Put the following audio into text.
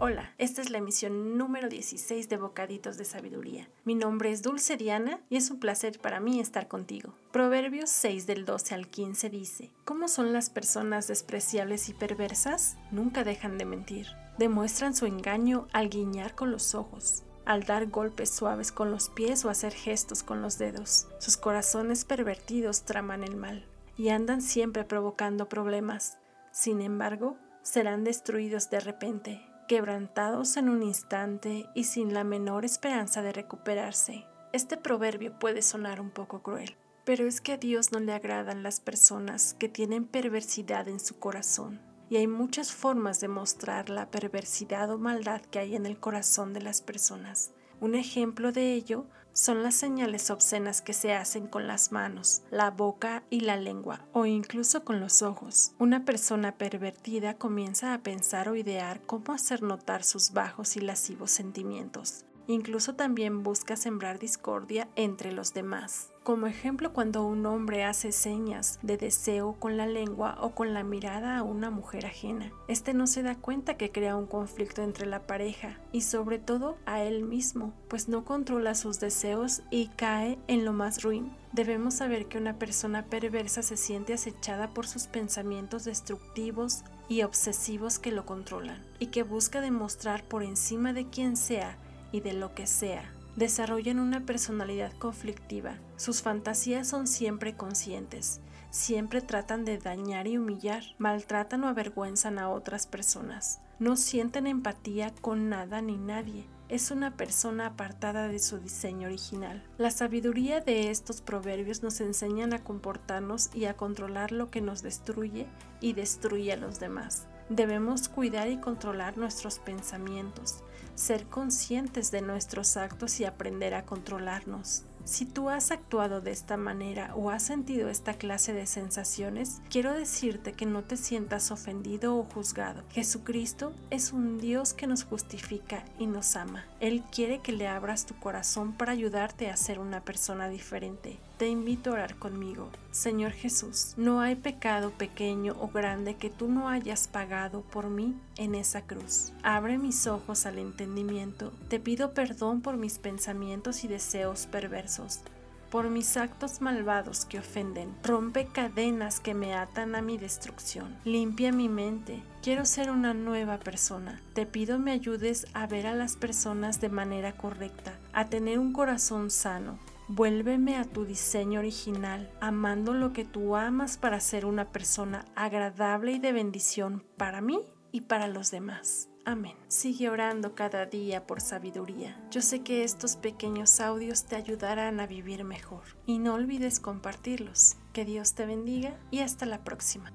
Hola, esta es la emisión número 16 de Bocaditos de Sabiduría. Mi nombre es Dulce Diana y es un placer para mí estar contigo. Proverbios 6 del 12 al 15 dice, ¿Cómo son las personas despreciables y perversas? Nunca dejan de mentir. Demuestran su engaño al guiñar con los ojos al dar golpes suaves con los pies o hacer gestos con los dedos. Sus corazones pervertidos traman el mal y andan siempre provocando problemas. Sin embargo, serán destruidos de repente, quebrantados en un instante y sin la menor esperanza de recuperarse. Este proverbio puede sonar un poco cruel, pero es que a Dios no le agradan las personas que tienen perversidad en su corazón y hay muchas formas de mostrar la perversidad o maldad que hay en el corazón de las personas. Un ejemplo de ello son las señales obscenas que se hacen con las manos, la boca y la lengua, o incluso con los ojos. Una persona pervertida comienza a pensar o idear cómo hacer notar sus bajos y lascivos sentimientos. Incluso también busca sembrar discordia entre los demás. Como ejemplo, cuando un hombre hace señas de deseo con la lengua o con la mirada a una mujer ajena, este no se da cuenta que crea un conflicto entre la pareja y sobre todo a él mismo, pues no controla sus deseos y cae en lo más ruin. Debemos saber que una persona perversa se siente acechada por sus pensamientos destructivos y obsesivos que lo controlan y que busca demostrar por encima de quien sea y de lo que sea. Desarrollan una personalidad conflictiva. Sus fantasías son siempre conscientes. Siempre tratan de dañar y humillar. Maltratan o avergüenzan a otras personas. No sienten empatía con nada ni nadie es una persona apartada de su diseño original. La sabiduría de estos proverbios nos enseñan a comportarnos y a controlar lo que nos destruye y destruye a los demás. Debemos cuidar y controlar nuestros pensamientos, ser conscientes de nuestros actos y aprender a controlarnos. Si tú has actuado de esta manera o has sentido esta clase de sensaciones, quiero decirte que no te sientas ofendido o juzgado. Jesucristo es un Dios que nos justifica y nos ama. Él quiere que le abras tu corazón para ayudarte a ser una persona diferente te invito a orar conmigo. Señor Jesús, no hay pecado pequeño o grande que tú no hayas pagado por mí en esa cruz. Abre mis ojos al entendimiento. Te pido perdón por mis pensamientos y deseos perversos por mis actos malvados que ofenden. Rompe cadenas que me atan a mi destrucción. Limpia mi mente. Quiero ser una nueva persona. Te pido me ayudes a ver a las personas de manera correcta, a tener un corazón sano, Vuélveme a tu diseño original, amando lo que tú amas para ser una persona agradable y de bendición para mí y para los demás. Amén. Sigue orando cada día por sabiduría. Yo sé que estos pequeños audios te ayudarán a vivir mejor. Y no olvides compartirlos. Que Dios te bendiga y hasta la próxima.